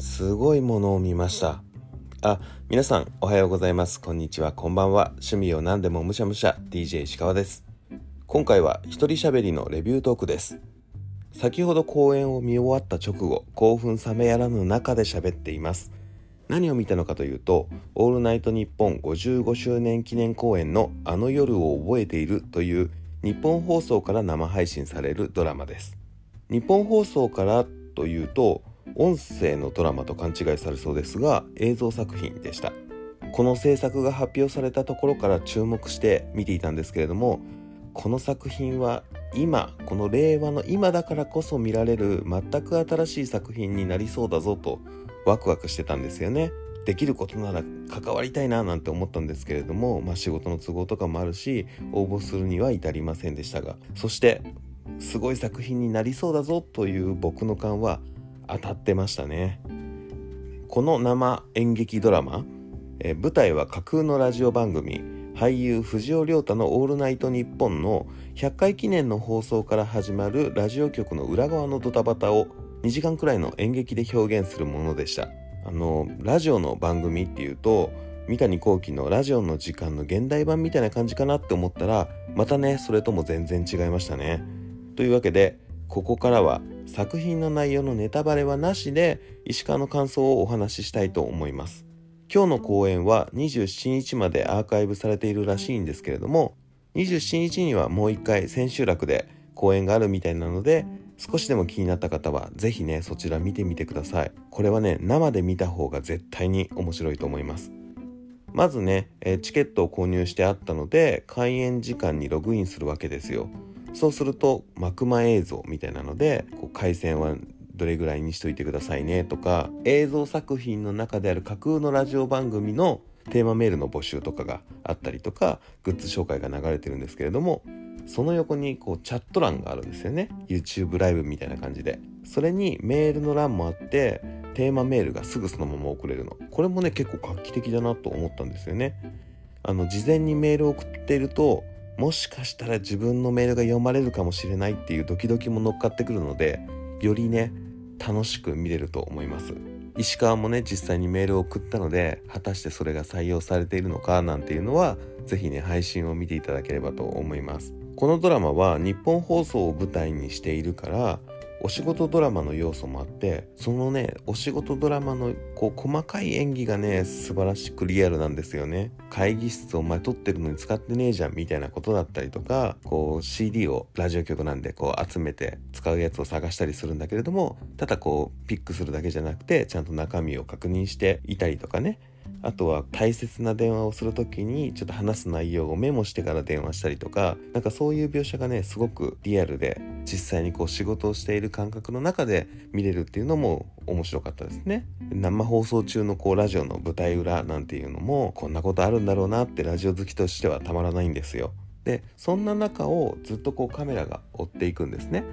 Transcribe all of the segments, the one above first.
すごいものを見ました。あ皆さんおはようございます。こんにちは。こんばんは。趣味を何でもむしゃむしゃ。DJ 石川です。今回は一人喋りのレビュートークです。先ほど公演を見終わった直後興奮冷めやらぬ中で喋っています。何を見たのかというと「オールナイトニッポン」55周年記念公演の「あの夜を覚えている」という日本放送から生配信されるドラマです。日本放送からというと音声のドラマと勘違いされそうですが映像作品でした。この制作が発表されたところから注目して見ていたんですけれどもこの作品は今この令和の今だからこそ見られる全く新しい作品になりそうだぞとワクワクしてたんですよね。できることなら関わりたいななんて思ったんですけれども、まあ、仕事の都合とかもあるし応募するには至りませんでしたがそしてすごい作品になりそうだぞという僕の勘は当たってましたね。この生演劇ドラマ、え舞台は架空のラジオ番組俳優藤尾亮太の「オールナイトニッポン」の100回記念の放送から始まるラジオ局の裏側のドタバタを2時間くらいの演劇で表現するものでした。あのラジオの番組っていうと三谷幸喜のラジオの時間の現代版みたいな感じかなって思ったらまたねそれとも全然違いましたね。というわけでここからは作品の内容のネタバレはなしで石川の感想をお話ししたいと思います。今日の公演は27日までアーカイブされているらしいんですけれども27日にはもう一回千秋楽で公演があるみたいなので少しでも気になった方は是非ねそちら見てみてください。これはね生で見た方が絶対に面白いと思います。まずね、チケットを購入してあったので開演時間にログインするわけですよ。そうすると幕間映像みたいなのでこう回線はどれぐらいにしといてくださいねとか映像作品の中である架空のラジオ番組のテーマメールの募集とかがあったりとかグッズ紹介が流れてるんですけれどもその横にこうチャット欄があるんですよね。YouTube ライブみたいな感じで。それにメールの欄もあってテーマメールがすぐそのまま送れるの。これもね結構画期的だなと思ったんですよね。あの事前にメールを送っているともしかしたら自分のメールが読まれるかもしれないっていうドキドキも乗っかってくるのでよりね楽しく見れると思います。石川もね実際にメールを送ったので果たしてそれが採用されているのかなんていうのは是非ね配信を見ていただければと思います。このドラマは日本放送を舞台にしているからお仕事ドラマの要素もあってそのねお仕事ドラマのこう細かい演技がね素晴らしくリアルなんですよね。会議室を前撮ってるのに使ってねえじゃんみたいなことだったりとかこう CD をラジオ局なんでこう集めて使うやつを探したりするんだけれどもただこうピックするだけじゃなくてちゃんと中身を確認していたりとかね。あとは大切な電話をする時にちょっと話す内容をメモしてから電話したりとかなんかそういう描写がねすごくリアルで実際にこう仕事をしている感覚の中で見れるっていうのも面白かったですね。生放送中のこうラジオの舞台裏なんていうのもこんなことあるんだろうなってラジオ好きとしてはたまらないんですよ。でそんな中をずっとこうカメラが追っていくんですね。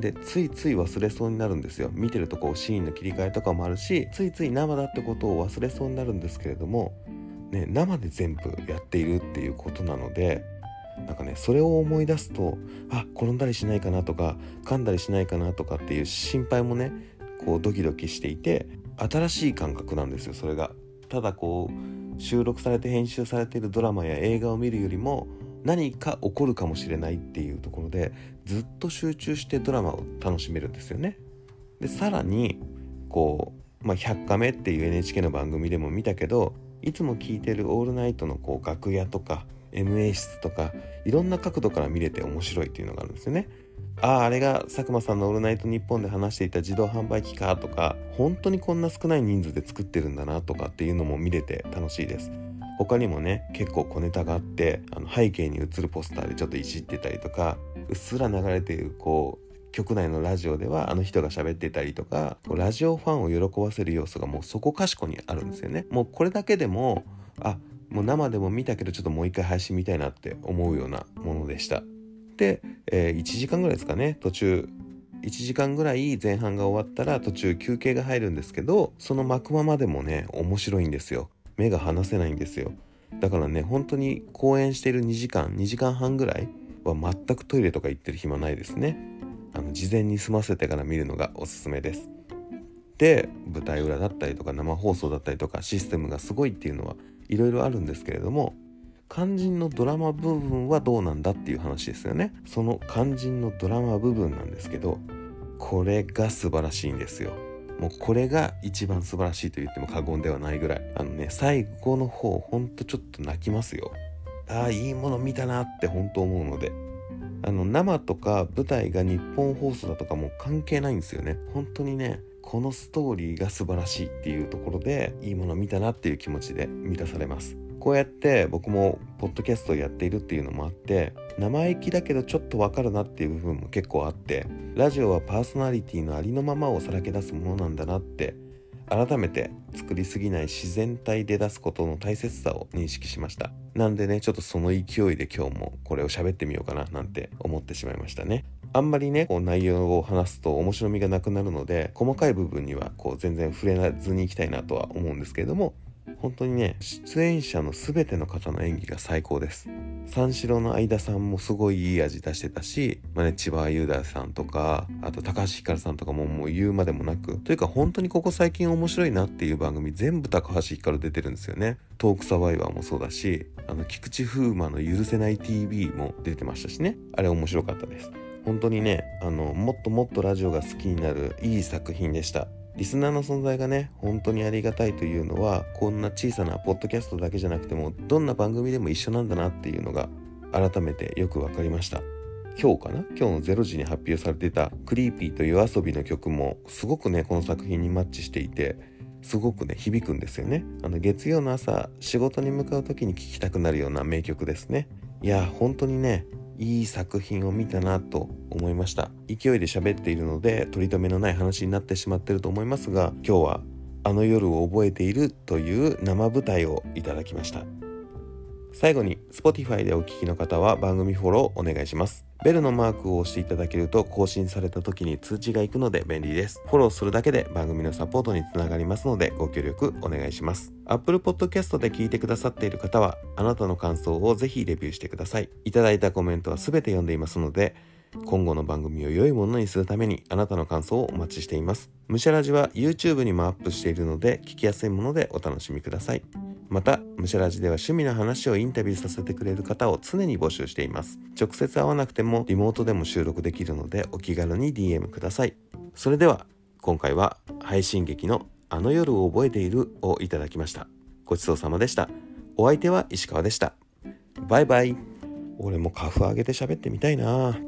でついつい忘れそうになるんですよ見てるとこうシーンの切り替えとかもあるしついつい生だってことを忘れそうになるんですけれども、ね、生で全部やっているっていうことなのでなんかねそれを思い出すとあ転んだりしないかなとか噛んだりしないかなとかっていう心配もねこうドキドキしていて新しい感覚なんですよそれが。ただこう収録されて編集されているドラマや映画を見るよりも何か起こるかもしれないっていうところでずっと集中してドラマを楽しめるんですよね。でさらにこう、まあ、100カメっていう NHK の番組でも見たけどいつも聞いてる「オールナイト」のこう楽屋とか MA 室とかいろんな角度から見れて面白いっていうのがあるんですよね。あああれが佐久間さんの「オールナイトニッポン」で話していた自動販売機かとか本当にこんな少ない人数で作ってるんだなとかっていうのも見れて楽しいです。他にもね結構小ネタがあってあの背景に映るポスターでちょっといじってたりとかうっすら流れているこう局内のラジオではあの人が喋ってたりとかラジオファンを喜ばせる要素がもうそこかしこにあるんですよね。もうこれだけでもあもう生でも見たけどちょっともう一回配信見たいなって思うようなものでした。で、えー、1時間ぐらいですかね。途中1時間ぐらい前半が終わったら途中休憩が入るんですけどその幕間までもね面白いんですよ。目が離せないんですよ。だからね本当に公演している2時間2時間半ぐらいは全くトイレとか行ってる暇ないですね。あの事前に済ませてから見るのがおすすめです。って舞台裏だったりとか生放送だったりとかシステムがすごいっていうのはいろいろあるんですけれども肝心のドラマ部分はどうなんだっていう話ですよね。その肝心のドラマ部分なんですけどこれが素晴らしいんですよ。もうこれが一番素晴らしいと言っても過言ではないぐらい。あのね最後の方ほんとちょっと泣きますよ。ああいいもの見たなって本当思うので。あの生とか舞台が日本放送だとかも関係ないんですよね。本当にねこのストーリーが素晴らしいっていうところでいいもの見たなっていう気持ちで満たされます。こうやって僕もポッドキャストをやっているっていうのもあって生意気だけどちょっとわかるなっていう部分も結構あってラジオはパーソナリティのありのままをさらけ出すものなんだなって改めて作りすぎない自然体で出すことの大切さを認識しました。なんでねちょっとその勢いで今日もこれを喋ってみようかななんて思ってしまいましたね。あんまりねこう内容を話すと面白みがなくなるので細かい部分にはこう全然触れずにいきたいなとは思うんですけれども本当にね出演者の全ての方の演技が最高です。三四郎の相田さんもすごいいい味出してたし、まあね、千葉雄大さんとかあと高橋ひかるさんとかももう言うまでもなく。というか本当にここ最近面白いなっていう番組全部高橋ひかる出てるんですよね。トークサバイバーもそうだしあの菊池風磨の許せない TV も出てましたしね。あれ面白かったです。本当にねあのもっともっとラジオが好きになるいい作品でした。リスナーの存在がね本当にありがたいというのはこんな小さなポッドキャストだけじゃなくてもどんな番組でも一緒なんだなっていうのが改めてよく分かりました。今日かな？今日の0時に発表されてた「クリーピーと夜遊び」の曲もすごくねこの作品にマッチしていてすごくね響くんですよね。あの月曜の朝仕事に向かう時に聴きたくなるような名曲ですね。いや本当にねいい作品を見たなと思いました。勢いで喋っているので取り留めのない話になってしまってると思いますが今日はあの夜を覚えているという生舞台をいただきました。最後に Spotify でお聴きの方は番組フォローお願いしますベルのマークを押していただけると更新された時に通知が行くので便利です。フォローするだけで番組のサポートにつながりますのでご協力お願いします。Apple Podcast で聞いてくださっている方はあなたの感想をぜひレビューしてください。いただいたコメントは全て読んでいますので今後の番組を良いものにするためにあなたの感想をお待ちしています。むしゃらじは YouTube にもアップしているので聞きやすいものでお楽しみください。また、むしゃらじでは趣味の話をインタビューさせてくれる方を常に募集しています。直接会わなくてもリモートでも収録できるのでお気軽に DM ください。それでは、今回は配信劇のあの夜を覚えているをいただきました。ごちそうさまでした。お相手は石川でした。バイバイ。俺もカフ上げて喋ってみたいな